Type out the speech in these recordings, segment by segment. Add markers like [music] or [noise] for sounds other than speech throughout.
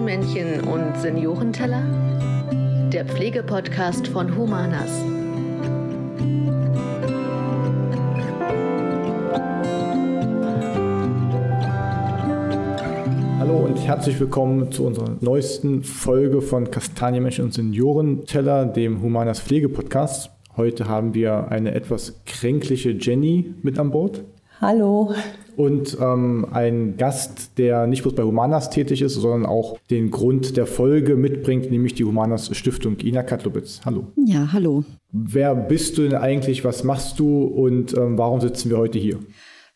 Kastanien-Männchen und Seniorenteller? Der Pflegepodcast von Humanas. Hallo und herzlich willkommen zu unserer neuesten Folge von Kastanienmenschen und Seniorenteller, dem Humanas Pflegepodcast. Heute haben wir eine etwas kränkliche Jenny mit an Bord. Hallo. Und ähm, ein Gast, der nicht bloß bei Humanas tätig ist, sondern auch den Grund der Folge mitbringt, nämlich die Humanas Stiftung. Ina Katlowitz. Hallo. Ja, hallo. Wer bist du denn eigentlich? Was machst du? Und ähm, warum sitzen wir heute hier?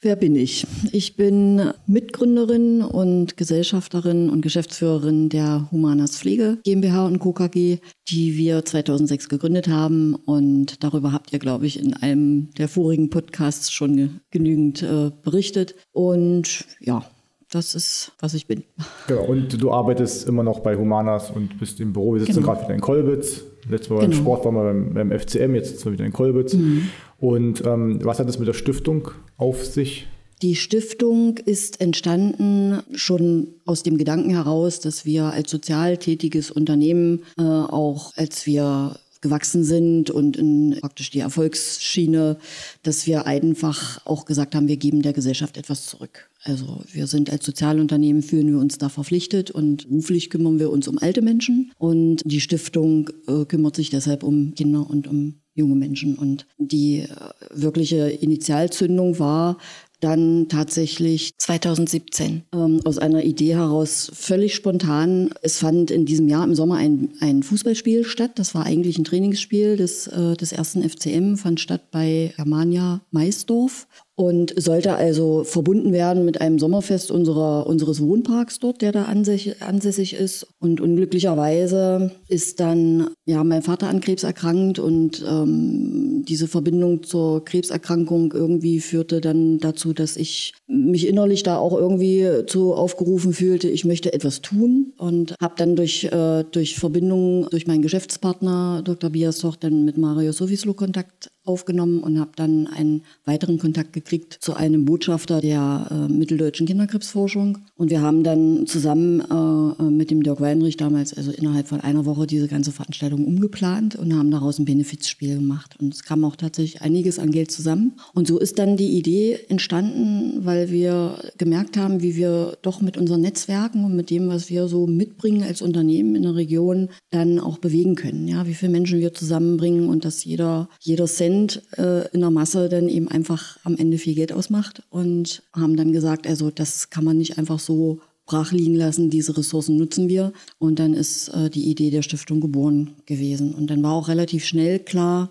Wer bin ich? Ich bin Mitgründerin und Gesellschafterin und Geschäftsführerin der Humanas Pflege GmbH und Co. KG, die wir 2006 gegründet haben. Und darüber habt ihr, glaube ich, in einem der vorigen Podcasts schon genügend äh, berichtet. Und ja, das ist, was ich bin. Genau, und du arbeitest immer noch bei Humanas und bist im Büro. Wir sitzen genau. gerade wieder in Kolbitz. Letztes Mal genau. beim Sport waren wir beim, beim, FCM, jetzt sitzen wir wieder in Kolbitz. Mhm. Und ähm, was hat es mit der Stiftung auf sich? Die Stiftung ist entstanden schon aus dem Gedanken heraus, dass wir als sozial tätiges Unternehmen äh, auch als wir gewachsen sind und in praktisch die Erfolgsschiene, dass wir einfach auch gesagt haben, wir geben der Gesellschaft etwas zurück. Also wir sind als Sozialunternehmen, fühlen wir uns da verpflichtet und beruflich kümmern wir uns um alte Menschen und die Stiftung äh, kümmert sich deshalb um Kinder und um junge Menschen. Und die äh, wirkliche Initialzündung war dann tatsächlich 2017 ähm, aus einer Idee heraus völlig spontan. Es fand in diesem Jahr im Sommer ein, ein Fußballspiel statt. Das war eigentlich ein Trainingsspiel des, äh, des ersten FCM, fand statt bei Germania Maisdorf und sollte also verbunden werden mit einem Sommerfest unserer, unseres Wohnparks dort, der da ansässig, ist. Und unglücklicherweise ist dann ja mein Vater an Krebs erkrankt und ähm, diese Verbindung zur Krebserkrankung irgendwie führte dann dazu, dass ich mich innerlich da auch irgendwie zu aufgerufen fühlte, ich möchte etwas tun und habe dann durch, äh, durch Verbindung durch meinen Geschäftspartner Dr. Biasoch dann mit Mario Sovislo Kontakt aufgenommen und habe dann einen weiteren Kontakt gekriegt zu einem Botschafter der äh, mitteldeutschen Kinderkrebsforschung. Und wir haben dann zusammen äh, mit dem Dirk Weinrich damals, also innerhalb von einer Woche, diese ganze Veranstaltung umgeplant und haben daraus ein Benefizspiel gemacht. Und es kam auch tatsächlich einiges an Geld zusammen. Und so ist dann die Idee entstanden, weil wir gemerkt haben, wie wir doch mit unseren Netzwerken und mit dem, was wir so mitbringen als Unternehmen in der Region, dann auch bewegen können. Ja, wie viele Menschen wir zusammenbringen und dass jeder, jeder Cent Prozent äh, in der Masse dann eben einfach am Ende viel Geld ausmacht und haben dann gesagt, also das kann man nicht einfach so brach liegen lassen, diese Ressourcen nutzen wir. Und dann ist äh, die Idee der Stiftung geboren gewesen. Und dann war auch relativ schnell klar,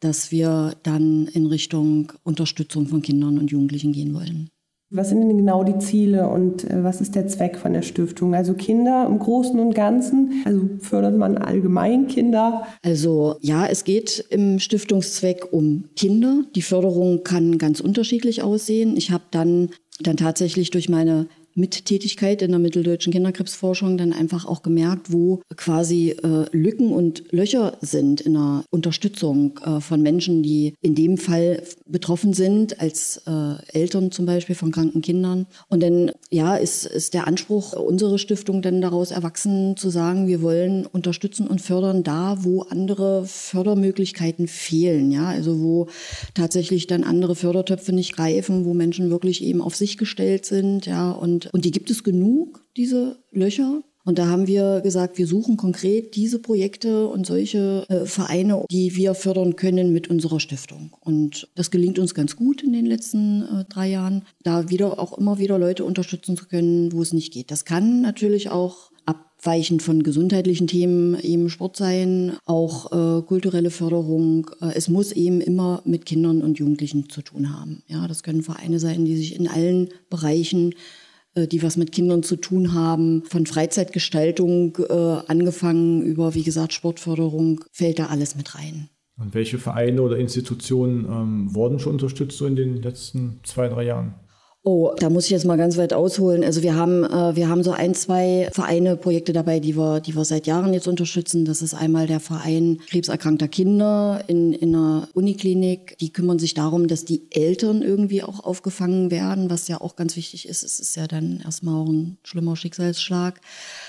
dass wir dann in Richtung Unterstützung von Kindern und Jugendlichen gehen wollen. Was sind denn genau die Ziele und äh, was ist der Zweck von der Stiftung? Also Kinder im Großen und Ganzen, also fördert man allgemein Kinder? Also ja, es geht im Stiftungszweck um Kinder. Die Förderung kann ganz unterschiedlich aussehen. Ich habe dann dann tatsächlich durch meine mit Tätigkeit in der mitteldeutschen Kinderkrebsforschung dann einfach auch gemerkt, wo quasi äh, Lücken und Löcher sind in der Unterstützung äh, von Menschen, die in dem Fall betroffen sind, als äh, Eltern zum Beispiel von kranken Kindern. Und dann, ja, ist, ist der Anspruch unserer Stiftung dann daraus erwachsen, zu sagen, wir wollen unterstützen und fördern da, wo andere Fördermöglichkeiten fehlen, ja, also wo tatsächlich dann andere Fördertöpfe nicht greifen, wo Menschen wirklich eben auf sich gestellt sind, ja, und und, die gibt es genug, diese Löcher. Und da haben wir gesagt, wir suchen konkret diese Projekte und solche äh, Vereine, die wir fördern können mit unserer Stiftung. Und das gelingt uns ganz gut in den letzten äh, drei Jahren, da wieder auch immer wieder Leute unterstützen zu können, wo es nicht geht. Das kann natürlich auch abweichend von gesundheitlichen Themen eben Sport sein, auch äh, kulturelle Förderung. Äh, es muss eben immer mit Kindern und Jugendlichen zu tun haben. Ja, das können Vereine sein, die sich in allen Bereichen die was mit Kindern zu tun haben, von Freizeitgestaltung äh, angefangen über, wie gesagt, Sportförderung, fällt da alles mit rein. Und welche Vereine oder Institutionen ähm, wurden schon unterstützt so in den letzten zwei, drei Jahren? Oh, da muss ich jetzt mal ganz weit ausholen. Also wir haben, äh, wir haben so ein, zwei Vereine, Projekte dabei, die wir, die wir seit Jahren jetzt unterstützen. Das ist einmal der Verein krebserkrankter Kinder in, in einer Uniklinik. Die kümmern sich darum, dass die Eltern irgendwie auch aufgefangen werden, was ja auch ganz wichtig ist. Es ist ja dann erstmal auch ein schlimmer Schicksalsschlag.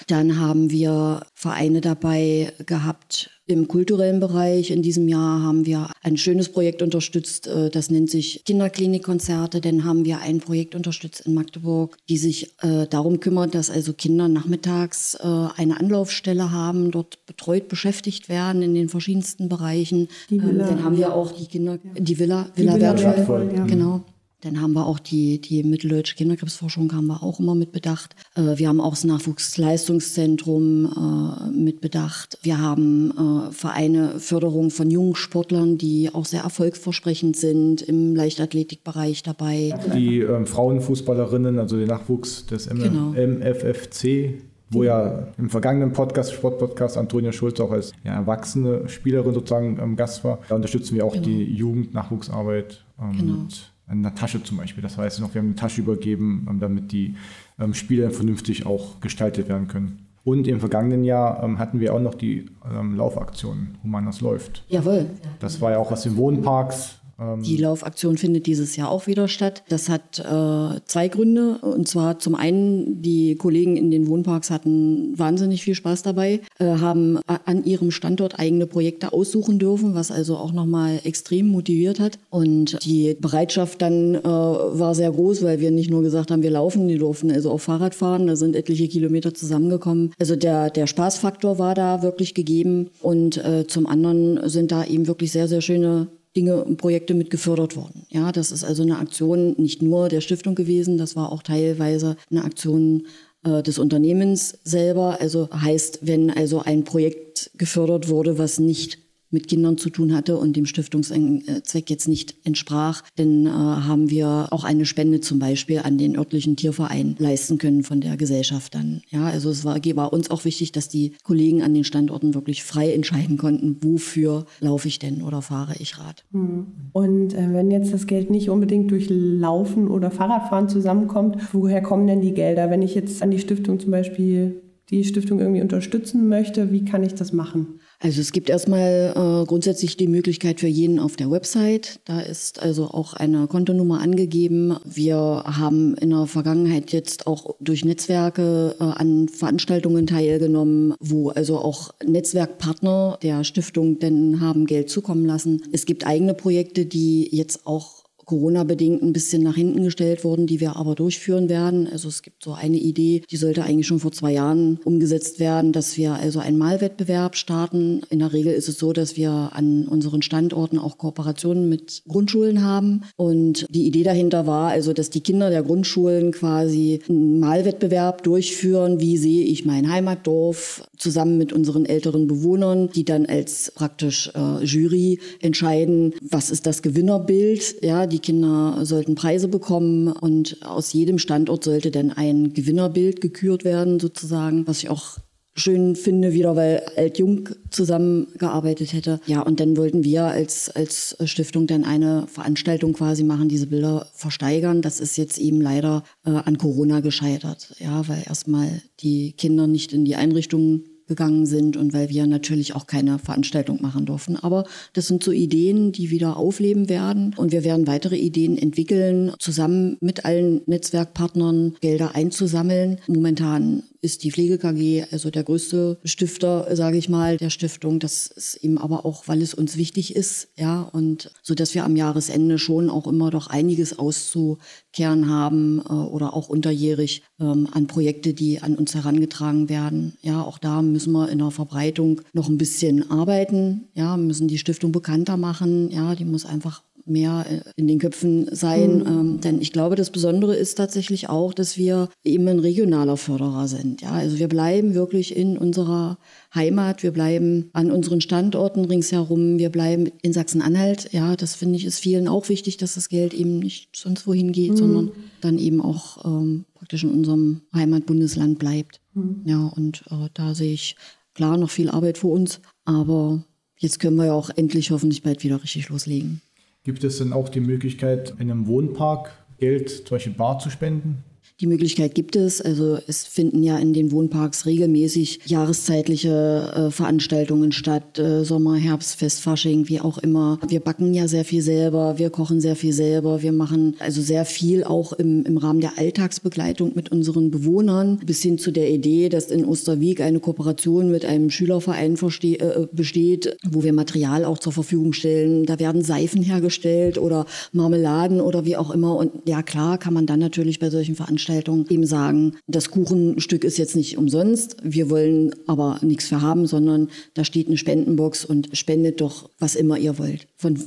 Dann haben wir Vereine dabei gehabt, im kulturellen Bereich in diesem Jahr haben wir ein schönes Projekt unterstützt, äh, das nennt sich Kinderklinikkonzerte. Dann haben wir ein Projekt unterstützt in Magdeburg, die sich äh, darum kümmert, dass also Kinder nachmittags äh, eine Anlaufstelle haben, dort betreut beschäftigt werden in den verschiedensten Bereichen. Ähm, dann haben wir auch die Kinder, die Villa, Villa, die Villa Wertvoll, Wertvoll ja. genau. Dann haben wir auch die, die mitteldeutsche Kinderkrebsforschung haben wir auch immer mit bedacht. Äh, wir haben auch das Nachwuchsleistungszentrum äh, mit bedacht. Wir haben äh, Vereine, Förderung von jungen Sportlern, die auch sehr erfolgsversprechend sind im Leichtathletikbereich dabei. Die ähm, Frauenfußballerinnen, also der Nachwuchs des M genau. MFFC, wo ja im vergangenen Podcast, Sportpodcast, Antonia Schulz auch als ja, erwachsene Spielerin sozusagen ähm, Gast war. Da unterstützen wir auch genau. die Jugendnachwuchsarbeit ähm, genau. mit einer Tasche zum Beispiel. Das heißt noch, wir haben eine Tasche übergeben, ähm, damit die ähm, Spiele vernünftig auch gestaltet werden können. Und im vergangenen Jahr ähm, hatten wir auch noch die ähm, Laufaktion Humanas läuft. Jawohl. Das war ja auch aus den Wohnparks die Laufaktion findet dieses Jahr auch wieder statt. Das hat äh, zwei Gründe. Und zwar zum einen, die Kollegen in den Wohnparks hatten wahnsinnig viel Spaß dabei, äh, haben an ihrem Standort eigene Projekte aussuchen dürfen, was also auch nochmal extrem motiviert hat. Und die Bereitschaft dann äh, war sehr groß, weil wir nicht nur gesagt haben, wir laufen, die durften also auch Fahrrad fahren. Da sind etliche Kilometer zusammengekommen. Also der, der Spaßfaktor war da wirklich gegeben. Und äh, zum anderen sind da eben wirklich sehr, sehr schöne Dinge und Projekte mit gefördert worden. Ja, das ist also eine Aktion nicht nur der Stiftung gewesen, das war auch teilweise eine Aktion äh, des Unternehmens selber. Also heißt, wenn also ein Projekt gefördert wurde, was nicht mit Kindern zu tun hatte und dem Stiftungszweck jetzt nicht entsprach, dann äh, haben wir auch eine Spende zum Beispiel an den örtlichen Tierverein leisten können von der Gesellschaft dann. Ja, also es war, war uns auch wichtig, dass die Kollegen an den Standorten wirklich frei entscheiden konnten, wofür laufe ich denn oder fahre ich Rad. Hm. Und äh, wenn jetzt das Geld nicht unbedingt durch Laufen oder Fahrradfahren zusammenkommt, woher kommen denn die Gelder? Wenn ich jetzt an die Stiftung zum Beispiel die Stiftung irgendwie unterstützen möchte, wie kann ich das machen? Also es gibt erstmal äh, grundsätzlich die Möglichkeit für jeden auf der Website. Da ist also auch eine Kontonummer angegeben. Wir haben in der Vergangenheit jetzt auch durch Netzwerke äh, an Veranstaltungen teilgenommen, wo also auch Netzwerkpartner der Stiftung denn haben Geld zukommen lassen. Es gibt eigene Projekte, die jetzt auch Corona-bedingt ein bisschen nach hinten gestellt wurden, die wir aber durchführen werden. Also es gibt so eine Idee, die sollte eigentlich schon vor zwei Jahren umgesetzt werden, dass wir also einen Malwettbewerb starten. In der Regel ist es so, dass wir an unseren Standorten auch Kooperationen mit Grundschulen haben. Und die Idee dahinter war also, dass die Kinder der Grundschulen quasi einen Malwettbewerb durchführen. Wie sehe ich mein Heimatdorf zusammen mit unseren älteren Bewohnern, die dann als praktisch äh, Jury entscheiden, was ist das Gewinnerbild, ja, die die Kinder sollten Preise bekommen und aus jedem Standort sollte dann ein Gewinnerbild gekürt werden, sozusagen, was ich auch schön finde, wieder weil Alt-Jung zusammengearbeitet hätte. Ja, und dann wollten wir als, als Stiftung dann eine Veranstaltung quasi machen, diese Bilder versteigern. Das ist jetzt eben leider äh, an Corona gescheitert. Ja, weil erstmal die Kinder nicht in die Einrichtungen gegangen sind und weil wir natürlich auch keine Veranstaltung machen durften. Aber das sind so Ideen, die wieder aufleben werden und wir werden weitere Ideen entwickeln, zusammen mit allen Netzwerkpartnern Gelder einzusammeln. Momentan ist die Pflege KG also der größte Stifter, sage ich mal, der Stiftung. Das ist eben aber auch, weil es uns wichtig ist, ja, und so dass wir am Jahresende schon auch immer doch einiges auszukehren haben äh, oder auch unterjährig an Projekte, die an uns herangetragen werden. Ja, auch da müssen wir in der Verbreitung noch ein bisschen arbeiten. Ja, müssen die Stiftung bekannter machen. Ja, die muss einfach mehr äh, in den Köpfen sein. Mhm. Ähm, denn ich glaube, das Besondere ist tatsächlich auch, dass wir eben ein regionaler Förderer sind. Ja, also wir bleiben wirklich in unserer Heimat, wir bleiben an unseren Standorten ringsherum, wir bleiben in Sachsen-Anhalt. Ja, das finde ich ist vielen auch wichtig, dass das Geld eben nicht sonst wohin geht, mhm. sondern dann eben auch ähm, praktisch in unserem Heimatbundesland bleibt. Mhm. Ja, und äh, da sehe ich klar noch viel Arbeit vor uns, aber jetzt können wir ja auch endlich hoffentlich bald wieder richtig loslegen. Gibt es denn auch die Möglichkeit, in einem Wohnpark Geld zum Beispiel bar zu spenden? Die Möglichkeit gibt es. Also es finden ja in den Wohnparks regelmäßig jahreszeitliche äh, Veranstaltungen statt. Äh, Sommer, Herbst, Fest, Fasching, wie auch immer. Wir backen ja sehr viel selber, wir kochen sehr viel selber, wir machen also sehr viel auch im, im Rahmen der Alltagsbegleitung mit unseren Bewohnern. Bis hin zu der Idee, dass in Osterwieck eine Kooperation mit einem Schülerverein äh, besteht, wo wir Material auch zur Verfügung stellen. Da werden Seifen hergestellt oder Marmeladen oder wie auch immer. Und ja klar kann man dann natürlich bei solchen Veranstaltungen Veranstaltung eben sagen, das Kuchenstück ist jetzt nicht umsonst, wir wollen aber nichts für haben, sondern da steht eine Spendenbox und spendet doch, was immer ihr wollt. Von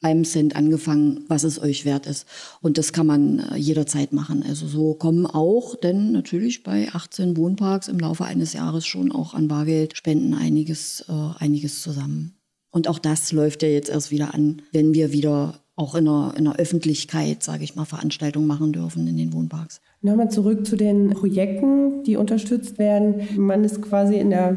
einem Cent angefangen, was es euch wert ist. Und das kann man äh, jederzeit machen. Also so kommen auch, denn natürlich bei 18 Wohnparks im Laufe eines Jahres schon auch an Bargeldspenden einiges, äh, einiges zusammen. Und auch das läuft ja jetzt erst wieder an, wenn wir wieder auch in der, in der Öffentlichkeit, sage ich mal, Veranstaltungen machen dürfen in den Wohnparks. Nochmal zurück zu den Projekten, die unterstützt werden. Man ist quasi in der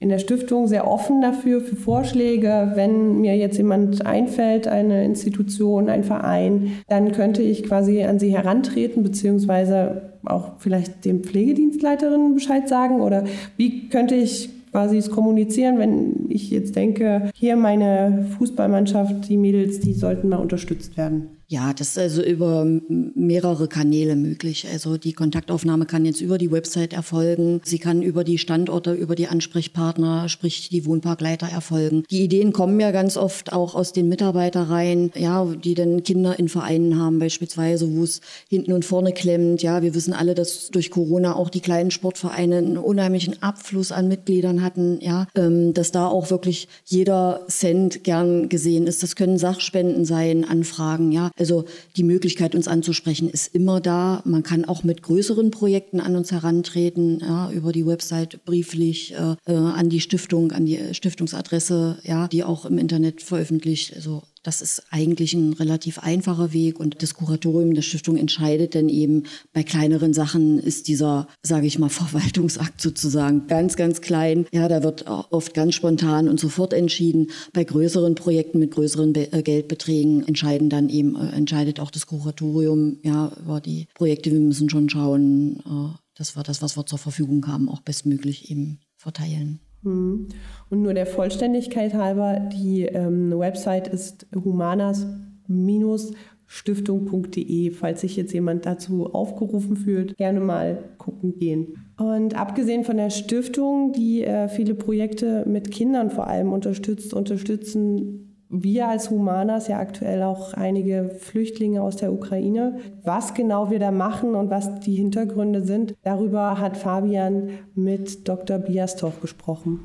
in der Stiftung sehr offen dafür, für Vorschläge. Wenn mir jetzt jemand einfällt, eine Institution, ein Verein, dann könnte ich quasi an sie herantreten, beziehungsweise auch vielleicht dem Pflegedienstleiterinnen Bescheid sagen? Oder wie könnte ich quasi es kommunizieren, wenn ich jetzt denke, hier meine Fußballmannschaft, die Mädels, die sollten mal unterstützt werden? Ja, das ist also über mehrere Kanäle möglich. Also die Kontaktaufnahme kann jetzt über die Website erfolgen. Sie kann über die Standorte, über die Ansprechpartner, sprich die Wohnparkleiter erfolgen. Die Ideen kommen ja ganz oft auch aus den Mitarbeitereien, ja, die dann Kinder in Vereinen haben beispielsweise, wo es hinten und vorne klemmt. Ja, wir wissen alle, dass durch Corona auch die kleinen Sportvereine einen unheimlichen Abfluss an Mitgliedern hatten. Ja, ähm, dass da auch wirklich jeder Cent gern gesehen ist. Das können Sachspenden sein, Anfragen. Ja, also die Möglichkeit, uns anzusprechen, ist immer da. Man kann auch mit größeren Projekten an uns herantreten, ja, über die Website brieflich äh, äh an die Stiftung, an die Stiftungsadresse, ja, die auch im Internet veröffentlicht. Also das ist eigentlich ein relativ einfacher Weg und das Kuratorium der Stiftung entscheidet dann eben, bei kleineren Sachen ist dieser, sage ich mal, [laughs] Verwaltungsakt sozusagen ganz, ganz klein. Ja, da wird oft ganz spontan und sofort entschieden. Bei größeren Projekten mit größeren Be äh, Geldbeträgen entscheiden dann eben, äh, entscheidet auch das Kuratorium, ja, über die Projekte. Wir müssen schon schauen, äh, dass wir das, was wir zur Verfügung haben, auch bestmöglich eben verteilen. Hm. Und nur der Vollständigkeit halber, die ähm, Website ist humanas-stiftung.de, falls sich jetzt jemand dazu aufgerufen fühlt, gerne mal gucken gehen. Und abgesehen von der Stiftung, die äh, viele Projekte mit Kindern vor allem unterstützt, unterstützen wir als Humanas ja aktuell auch einige Flüchtlinge aus der Ukraine. Was genau wir da machen und was die Hintergründe sind, darüber hat Fabian mit Dr. Biastoch gesprochen.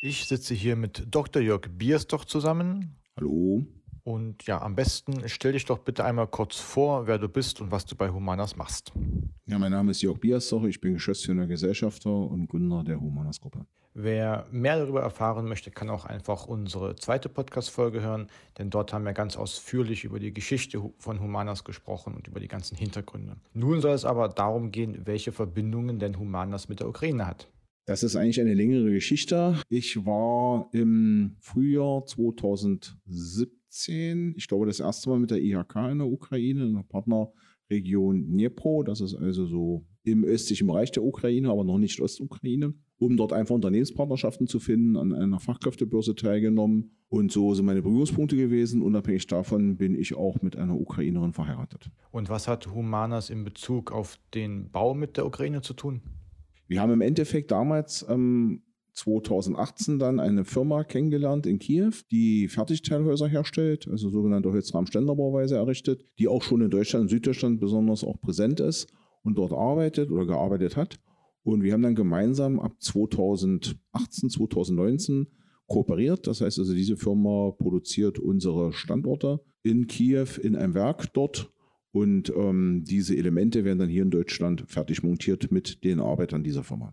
Ich sitze hier mit Dr. Jörg Biastoch zusammen. Hallo. Und ja, am besten stell dich doch bitte einmal kurz vor, wer du bist und was du bei Humanas machst. Ja, mein Name ist Jörg Biastoch, ich bin Geschäftsführer Gesellschafter und Gründer der Humanas Gruppe. Wer mehr darüber erfahren möchte, kann auch einfach unsere zweite Podcast-Folge hören, denn dort haben wir ganz ausführlich über die Geschichte von Humanas gesprochen und über die ganzen Hintergründe. Nun soll es aber darum gehen, welche Verbindungen denn Humanas mit der Ukraine hat. Das ist eigentlich eine längere Geschichte. Ich war im Frühjahr 2017, ich glaube, das erste Mal mit der IHK in der Ukraine, in der Partnerregion Dnipro. Das ist also so im östlichen Bereich der Ukraine, aber noch nicht Ostukraine um dort einfach Unternehmenspartnerschaften zu finden, an einer Fachkräftebörse teilgenommen. Und so sind meine Berührungspunkte gewesen. Unabhängig davon bin ich auch mit einer Ukrainerin verheiratet. Und was hat Humanas in Bezug auf den Bau mit der Ukraine zu tun? Wir haben im Endeffekt damals ähm, 2018 dann eine Firma kennengelernt in Kiew, die Fertigteilhäuser herstellt, also sogenannte Holzrahmen-Ständerbauweise errichtet, die auch schon in Deutschland und Süddeutschland besonders auch präsent ist und dort arbeitet oder gearbeitet hat. Und wir haben dann gemeinsam ab 2018, 2019 kooperiert. Das heißt also, diese Firma produziert unsere Standorte in Kiew in einem Werk dort. Und ähm, diese Elemente werden dann hier in Deutschland fertig montiert mit den Arbeitern dieser Firma.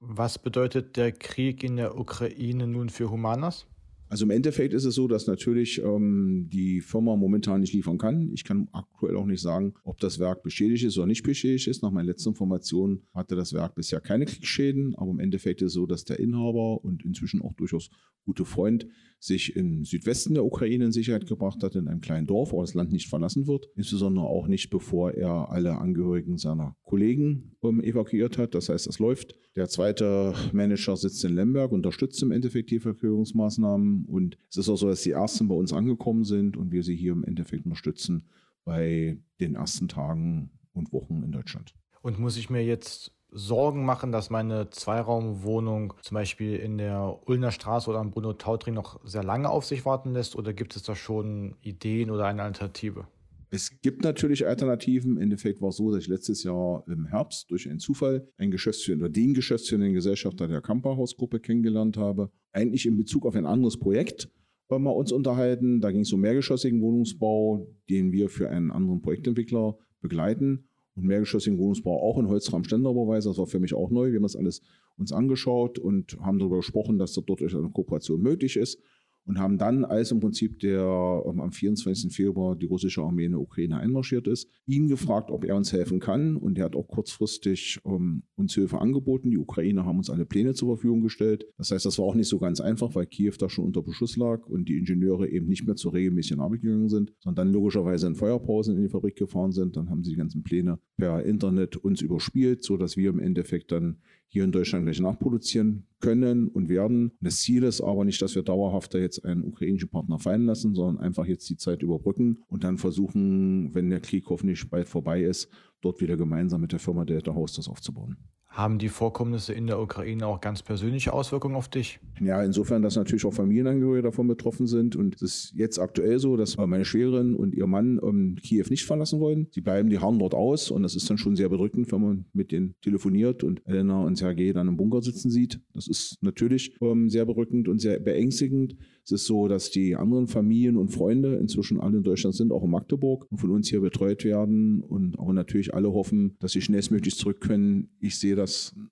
Was bedeutet der Krieg in der Ukraine nun für Humanas? Also im Endeffekt ist es so, dass natürlich ähm, die Firma momentan nicht liefern kann. Ich kann aktuell auch nicht sagen, ob das Werk beschädigt ist oder nicht beschädigt ist. Nach meinen letzten Informationen hatte das Werk bisher keine Kriegsschäden, aber im Endeffekt ist es so, dass der Inhaber und inzwischen auch durchaus gute Freund sich im Südwesten der Ukraine in Sicherheit gebracht hat, in einem kleinen Dorf, wo das Land nicht verlassen wird. Insbesondere auch nicht, bevor er alle Angehörigen seiner Kollegen ähm, evakuiert hat. Das heißt, das läuft. Der zweite Manager sitzt in Lemberg, unterstützt im Endeffekt die Evakuierungsmaßnahmen. Und es ist auch so, dass die ersten bei uns angekommen sind und wir sie hier im Endeffekt unterstützen bei den ersten Tagen und Wochen in Deutschland. Und muss ich mir jetzt Sorgen machen, dass meine Zweiraumwohnung zum Beispiel in der Ulner Straße oder am Bruno Tautring noch sehr lange auf sich warten lässt? Oder gibt es da schon Ideen oder eine Alternative? Es gibt natürlich Alternativen. Im Endeffekt war es so, dass ich letztes Jahr im Herbst durch einen Zufall einen Geschäftsführer oder den Geschäftsführenden Gesellschafter der Kamperhausgruppe kennengelernt habe. Eigentlich in Bezug auf ein anderes Projekt haben wir uns unterhalten. Da ging es um mehrgeschossigen Wohnungsbau, den wir für einen anderen Projektentwickler begleiten und mehrgeschossigen Wohnungsbau auch in Holzrahmen-Ständerbauweise. Das war für mich auch neu. Wir haben das alles uns angeschaut und haben darüber gesprochen, dass dort eine Kooperation möglich ist und haben dann, als im Prinzip der ähm, am 24. Februar die russische Armee in der Ukraine einmarschiert ist, ihn gefragt, ob er uns helfen kann. Und er hat auch kurzfristig ähm, uns Hilfe angeboten. Die Ukrainer haben uns alle Pläne zur Verfügung gestellt. Das heißt, das war auch nicht so ganz einfach, weil Kiew da schon unter Beschuss lag und die Ingenieure eben nicht mehr zur regelmäßigen Arbeit gegangen sind, sondern dann logischerweise in Feuerpausen in die Fabrik gefahren sind. Dann haben sie die ganzen Pläne per Internet uns überspielt, sodass wir im Endeffekt dann hier in Deutschland gleich nachproduzieren können und werden. Das Ziel ist aber nicht, dass wir dauerhaft da jetzt einen ukrainischen Partner fallen lassen, sondern einfach jetzt die Zeit überbrücken und dann versuchen, wenn der Krieg hoffentlich bald vorbei ist, dort wieder gemeinsam mit der Firma Delta House das aufzubauen. Haben die Vorkommnisse in der Ukraine auch ganz persönliche Auswirkungen auf dich? Ja, insofern, dass natürlich auch Familienangehörige davon betroffen sind. Und es ist jetzt aktuell so, dass meine Schwägerin und ihr Mann ähm, Kiew nicht verlassen wollen. Sie bleiben, die harren dort aus. Und das ist dann schon sehr bedrückend, wenn man mit denen telefoniert und Elena und Sergei dann im Bunker sitzen sieht. Das ist natürlich ähm, sehr berückend und sehr beängstigend. Es ist so, dass die anderen Familien und Freunde inzwischen alle in Deutschland sind, auch in Magdeburg und von uns hier betreut werden und auch natürlich alle hoffen, dass sie schnellstmöglich zurück können. Ich sehe das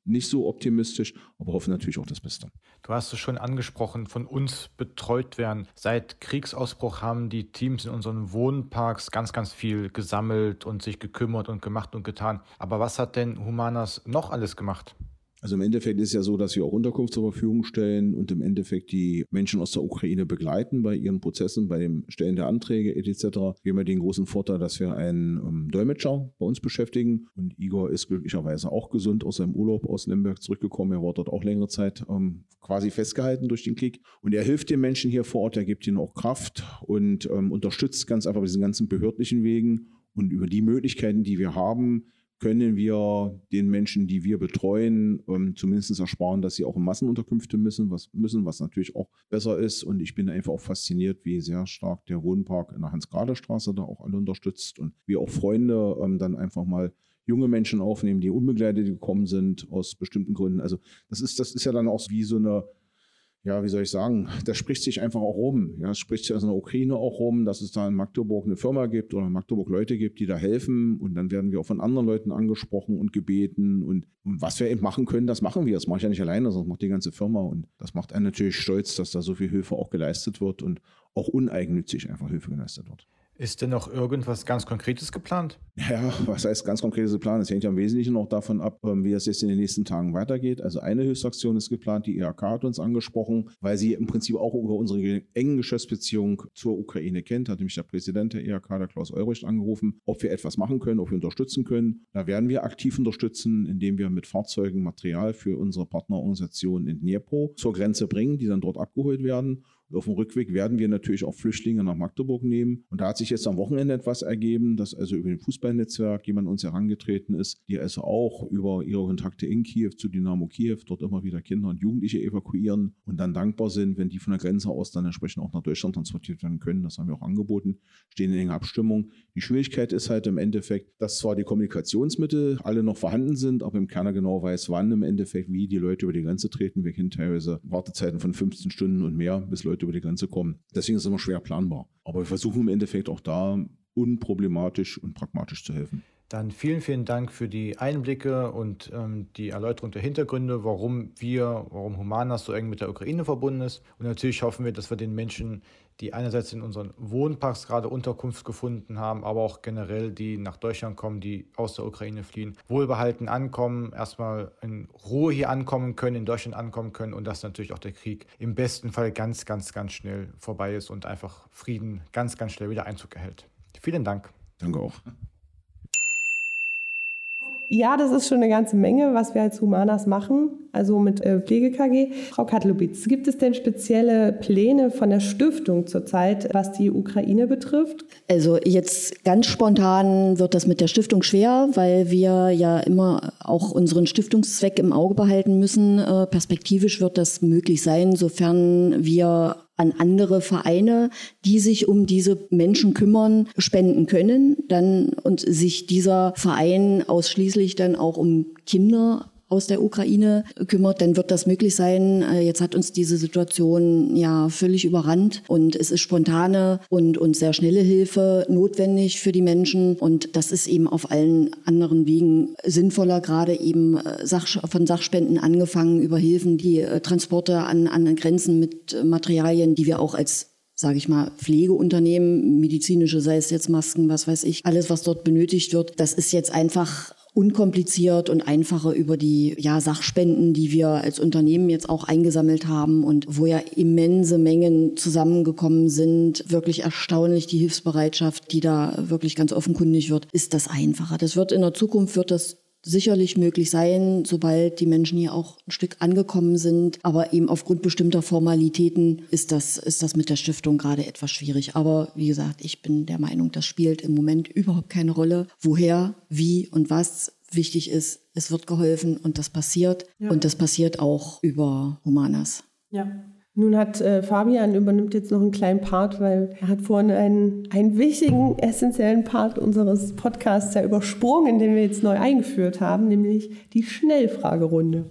nicht so optimistisch, aber hoffe natürlich auch das Beste. Du hast es schon angesprochen, von uns betreut werden. Seit Kriegsausbruch haben die Teams in unseren Wohnparks ganz, ganz viel gesammelt und sich gekümmert und gemacht und getan. Aber was hat denn Humanas noch alles gemacht? Also im Endeffekt ist es ja so, dass wir auch Unterkunft zur Verfügung stellen und im Endeffekt die Menschen aus der Ukraine begleiten bei ihren Prozessen, bei dem Stellen der Anträge etc. Wir haben ja den großen Vorteil, dass wir einen ähm, Dolmetscher bei uns beschäftigen und Igor ist glücklicherweise auch gesund aus seinem Urlaub aus Lemberg zurückgekommen. Er war dort auch längere Zeit ähm, quasi festgehalten durch den Krieg und er hilft den Menschen hier vor Ort, er gibt ihnen auch Kraft und ähm, unterstützt ganz einfach diesen ganzen behördlichen Wegen und über die Möglichkeiten, die wir haben, können wir den Menschen, die wir betreuen, ähm, zumindest ersparen, dass sie auch in Massenunterkünfte müssen, was müssen, was natürlich auch besser ist. Und ich bin einfach auch fasziniert, wie sehr stark der Wohnpark in der Hans-Grade-Straße da auch alle unterstützt und wie auch Freunde ähm, dann einfach mal junge Menschen aufnehmen, die unbegleitet gekommen sind aus bestimmten Gründen. Also das ist, das ist ja dann auch wie so eine ja, wie soll ich sagen, das spricht sich einfach auch rum. Ja, es spricht sich aus der Ukraine auch rum, dass es da in Magdeburg eine Firma gibt oder in Magdeburg Leute gibt, die da helfen. Und dann werden wir auch von anderen Leuten angesprochen und gebeten. Und, und was wir eben machen können, das machen wir. Das mache ich ja nicht alleine, sondern das macht die ganze Firma. Und das macht einen natürlich stolz, dass da so viel Hilfe auch geleistet wird und auch uneigennützig einfach Hilfe geleistet wird. Ist denn noch irgendwas ganz Konkretes geplant? Ja, was heißt ganz konkretes geplant? Es hängt ja im Wesentlichen noch davon ab, ähm, wie es jetzt in den nächsten Tagen weitergeht. Also eine Hilfsaktion ist geplant, die IHK hat uns angesprochen, weil sie im Prinzip auch über unsere engen Geschäftsbeziehung zur Ukraine kennt, hat nämlich der Präsident der IHK, der Klaus Euricht, angerufen, ob wir etwas machen können, ob wir unterstützen können. Da werden wir aktiv unterstützen, indem wir mit Fahrzeugen Material für unsere Partnerorganisation in Dnipro zur Grenze bringen, die dann dort abgeholt werden. Auf dem Rückweg werden wir natürlich auch Flüchtlinge nach Magdeburg nehmen. Und da hat sich jetzt am Wochenende etwas ergeben, dass also über den Fußballnetzwerk jemand uns herangetreten ist, die also auch über ihre Kontakte in Kiew zu Dynamo Kiew dort immer wieder Kinder und Jugendliche evakuieren und dann dankbar sind, wenn die von der Grenze aus dann entsprechend auch nach Deutschland transportiert werden können. Das haben wir auch angeboten, stehen in enger Abstimmung. Die Schwierigkeit ist halt im Endeffekt, dass zwar die Kommunikationsmittel alle noch vorhanden sind, aber im Kerner genau weiß, wann im Endeffekt, wie die Leute über die Grenze treten. Wir kennen teilweise Wartezeiten von 15 Stunden und mehr, bis Leute über die Grenze kommen. Deswegen ist es immer schwer planbar. Aber wir versuchen im Endeffekt auch da unproblematisch und pragmatisch zu helfen. Dann vielen, vielen Dank für die Einblicke und ähm, die Erläuterung der Hintergründe, warum wir, warum Humanas so eng mit der Ukraine verbunden ist. Und natürlich hoffen wir, dass wir den Menschen, die einerseits in unseren Wohnparks gerade Unterkunft gefunden haben, aber auch generell, die nach Deutschland kommen, die aus der Ukraine fliehen, wohlbehalten ankommen, erstmal in Ruhe hier ankommen können, in Deutschland ankommen können und dass natürlich auch der Krieg im besten Fall ganz, ganz, ganz schnell vorbei ist und einfach Frieden ganz, ganz schnell wieder Einzug erhält. Vielen Dank. Danke auch. Ja, das ist schon eine ganze Menge, was wir als Humanas machen, also mit äh, Pflege-KG. Frau Katlubitz, gibt es denn spezielle Pläne von der Stiftung zurzeit, was die Ukraine betrifft? Also jetzt ganz spontan wird das mit der Stiftung schwer, weil wir ja immer auch unseren Stiftungszweck im Auge behalten müssen. Äh, perspektivisch wird das möglich sein, sofern wir an andere Vereine, die sich um diese Menschen kümmern, spenden können, dann und sich dieser Verein ausschließlich dann auch um Kinder aus der Ukraine kümmert, dann wird das möglich sein. Äh, jetzt hat uns diese Situation ja völlig überrannt und es ist spontane und, und sehr schnelle Hilfe notwendig für die Menschen und das ist eben auf allen anderen Wegen sinnvoller, gerade eben äh, Sach von Sachspenden angefangen über Hilfen, die äh, Transporte an, an Grenzen mit Materialien, die wir auch als sage ich mal, Pflegeunternehmen, medizinische, sei es jetzt Masken, was weiß ich, alles, was dort benötigt wird, das ist jetzt einfach unkompliziert und einfacher über die ja, Sachspenden, die wir als Unternehmen jetzt auch eingesammelt haben und wo ja immense Mengen zusammengekommen sind. Wirklich erstaunlich die Hilfsbereitschaft, die da wirklich ganz offenkundig wird, ist das einfacher. Das wird in der Zukunft wird das sicherlich möglich sein, sobald die Menschen hier auch ein Stück angekommen sind. Aber eben aufgrund bestimmter Formalitäten ist das, ist das mit der Stiftung gerade etwas schwierig. Aber wie gesagt, ich bin der Meinung, das spielt im Moment überhaupt keine Rolle. Woher, wie und was wichtig ist, es wird geholfen und das passiert. Ja. Und das passiert auch über Humanas. Ja. Nun hat äh, Fabian übernimmt jetzt noch einen kleinen Part, weil er hat vorhin einen, einen wichtigen, essentiellen Part unseres Podcasts ja übersprungen, den wir jetzt neu eingeführt haben, nämlich die Schnellfragerunde.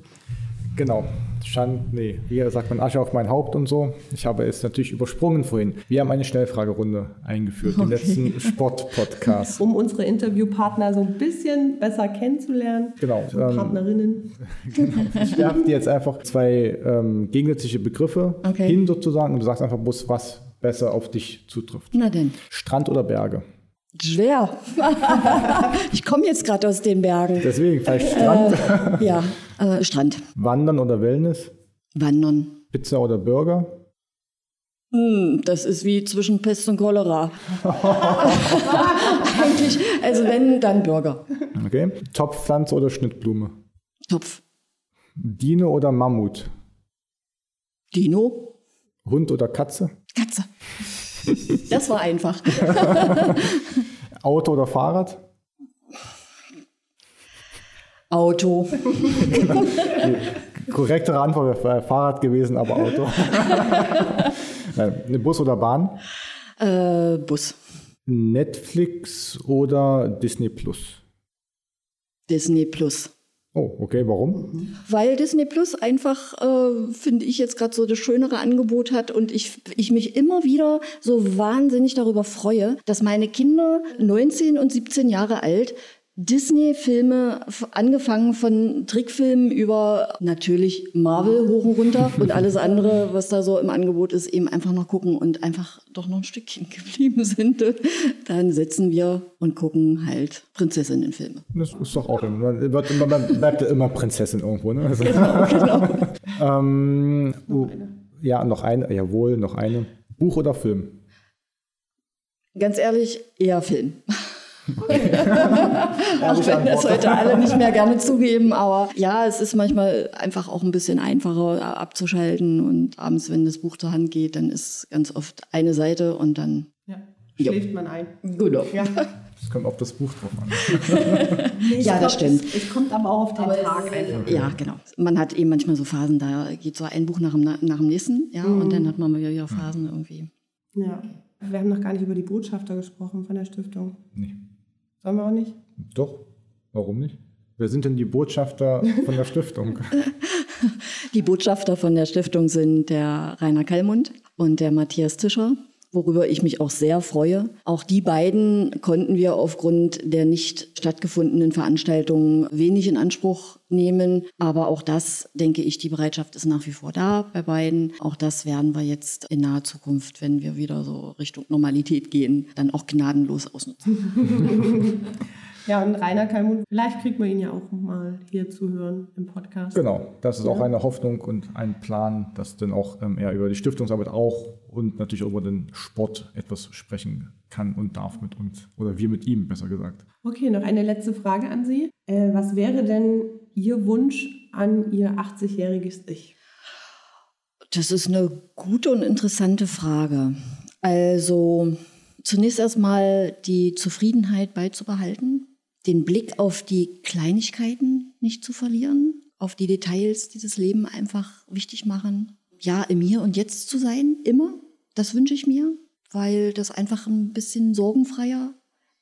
Genau. Stand, nee, wie sagt man, Asche auf mein Haupt und so. Ich habe es natürlich übersprungen vorhin. Wir haben eine Schnellfragerunde eingeführt, okay. im letzten Sport-Podcast. Um unsere Interviewpartner so ein bisschen besser kennenzulernen. Genau. Ähm, Partnerinnen. [laughs] genau. Ich werfe dir jetzt einfach zwei ähm, gegensätzliche Begriffe okay. hin sozusagen und du sagst einfach bloß, was besser auf dich zutrifft. Na denn. Strand oder Berge? Schwer. [laughs] ich komme jetzt gerade aus den Bergen. Deswegen, vielleicht Strand. Äh, ja, äh, Strand. Wandern oder Wellness? Wandern. Pizza oder Burger? Hm, das ist wie zwischen Pest und Cholera. [laughs] Eigentlich, also wenn, dann Burger. Okay. Topfpflanze oder Schnittblume? Topf. Dino oder Mammut? Dino. Hund oder Katze? Katze. Das war einfach. [laughs] Auto oder Fahrrad? Auto. Die [laughs] korrektere Antwort wäre Fahrrad gewesen, aber Auto. [laughs] Nein, Bus oder Bahn? Äh, Bus. Netflix oder Disney Plus? Disney Plus. Oh, okay, warum? Weil Disney Plus einfach, äh, finde ich, jetzt gerade so das schönere Angebot hat und ich, ich mich immer wieder so wahnsinnig darüber freue, dass meine Kinder 19 und 17 Jahre alt Disney-Filme, angefangen von Trickfilmen über natürlich Marvel hoch und runter und alles andere, was da so im Angebot ist, eben einfach noch gucken und einfach doch noch ein Stückchen [laughs] geblieben sind. Dann sitzen wir und gucken halt Prinzessinnenfilme. Das ist doch auch immer, man, wird immer, man bleibt ja immer Prinzessin irgendwo. Ne? Also genau, [laughs] genau. ähm, uh, ja, noch eine, jawohl, noch eine. Buch oder Film? Ganz ehrlich, eher Film. Auch wenn das heute alle nicht mehr gerne zugeben, aber ja, es ist manchmal einfach auch ein bisschen einfacher abzuschalten und abends, wenn das Buch zur Hand geht, dann ist ganz oft eine Seite und dann ja. schläft jo. man ein. Genau. Ja. Das kommt auf das Buch drauf an. nee, ja, das stimmt. Es, es, kommt aber auch auf den aber Tag an. Ja, genau. Man hat eben manchmal so Phasen, da geht so ein Buch nach dem, nach dem nächsten, ja, mhm. und dann hat man mal wieder Phasen irgendwie. Ja. Wir haben noch gar nicht über die Botschafter gesprochen von der Stiftung. Nee. Sollen wir auch nicht? Doch, warum nicht? Wer sind denn die Botschafter von der [laughs] Stiftung? die Botschafter von der Stiftung sind der Rainer Kallmund und der Matthias Tischer. Worüber ich mich auch sehr freue. Auch die beiden konnten wir aufgrund der nicht stattgefundenen Veranstaltungen wenig in Anspruch nehmen. Aber auch das, denke ich, die Bereitschaft ist nach wie vor da bei beiden. Auch das werden wir jetzt in naher Zukunft, wenn wir wieder so Richtung Normalität gehen, dann auch gnadenlos ausnutzen. [laughs] Ja, und Rainer Kalmund, vielleicht kriegt man ihn ja auch mal hier zu hören im Podcast. Genau, das ist ja. auch eine Hoffnung und ein Plan, dass dann auch ähm, er über die Stiftungsarbeit auch und natürlich auch über den Sport etwas sprechen kann und darf mit uns oder wir mit ihm, besser gesagt. Okay, noch eine letzte Frage an Sie. Äh, was wäre denn Ihr Wunsch an Ihr 80-jähriges Ich? Das ist eine gute und interessante Frage. Also zunächst erstmal die Zufriedenheit beizubehalten, den Blick auf die Kleinigkeiten nicht zu verlieren, auf die Details, die das Leben einfach wichtig machen. Ja, im Hier und Jetzt zu sein, immer. Das wünsche ich mir, weil das einfach ein bisschen sorgenfreier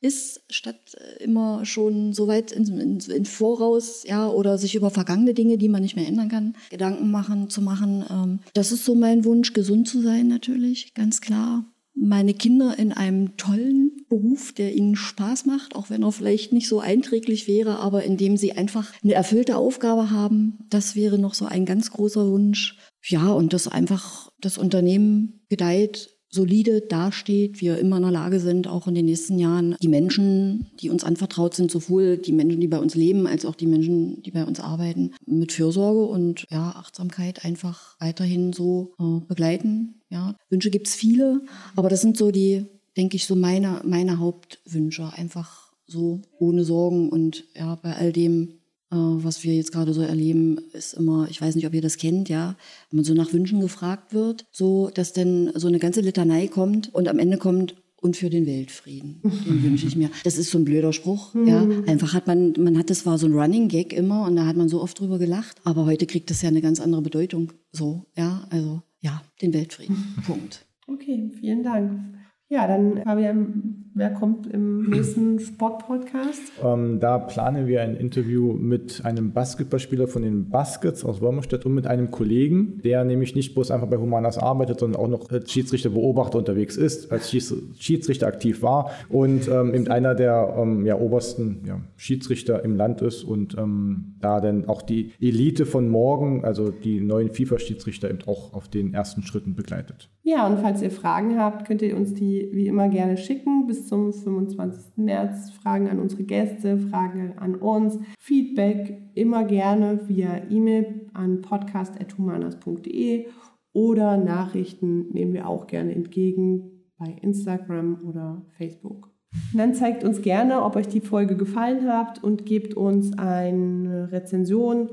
ist, statt äh, immer schon so weit in, in, in, Voraus, ja, oder sich über vergangene Dinge, die man nicht mehr ändern kann, Gedanken machen, zu machen. Ähm, das ist so mein Wunsch, gesund zu sein natürlich, ganz klar meine Kinder in einem tollen Beruf, der ihnen Spaß macht, auch wenn er vielleicht nicht so einträglich wäre, aber in dem sie einfach eine erfüllte Aufgabe haben. Das wäre noch so ein ganz großer Wunsch. Ja, und dass einfach das Unternehmen gedeiht, solide dasteht, wir immer in der Lage sind, auch in den nächsten Jahren die Menschen, die uns anvertraut sind, sowohl die Menschen, die bei uns leben, als auch die Menschen, die bei uns arbeiten, mit Fürsorge und ja, Achtsamkeit einfach weiterhin so äh, begleiten. Ja, Wünsche gibt's viele, aber das sind so die, denke ich, so meine, meine Hauptwünsche. Einfach so ohne Sorgen und ja, bei all dem was wir jetzt gerade so erleben, ist immer, ich weiß nicht, ob ihr das kennt, ja, wenn man so nach Wünschen gefragt wird, so, dass dann so eine ganze Litanei kommt und am Ende kommt, und für den Weltfrieden. [laughs] Den wünsche ich mir. Das ist so ein blöder Spruch. Mhm. Ja, einfach hat man, man hat, das war so ein Running Gag immer und da hat man so oft drüber gelacht. Aber heute kriegt das ja eine ganz andere Bedeutung. So, ja, also, ja, den Weltfrieden. [laughs] Punkt. Okay, vielen Dank. Ja, dann Fabian, wer kommt im nächsten [clears throat] Sportpodcast? Ähm, da planen wir ein Interview mit einem Basketballspieler von den Baskets aus Wolmerstedt und mit einem Kollegen, der nämlich nicht bloß einfach bei Humanas arbeitet, sondern auch noch als Schiedsrichterbeobachter unterwegs ist, als Schiedsrichter aktiv war und ähm, eben einer der ähm, ja, obersten ja, Schiedsrichter im Land ist und ähm, da dann auch die Elite von morgen, also die neuen FIFA-Schiedsrichter eben auch auf den ersten Schritten begleitet. Ja, und falls ihr Fragen habt, könnt ihr uns die wie immer gerne schicken bis zum 25. März. Fragen an unsere Gäste, Fragen an uns, Feedback immer gerne via E-Mail an podcast.humanas.de oder Nachrichten nehmen wir auch gerne entgegen bei Instagram oder Facebook. Und dann zeigt uns gerne, ob euch die Folge gefallen hat und gebt uns eine Rezension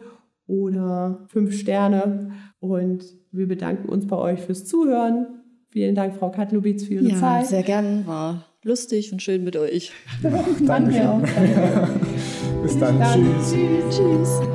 oder fünf Sterne. Und wir bedanken uns bei euch fürs Zuhören. Vielen Dank, Frau Katlubitz, für Ihre ja, Zeit. Sehr gern, war lustig und schön mit euch. Danke. [laughs] Bis dann. Tschüss. Tschüss.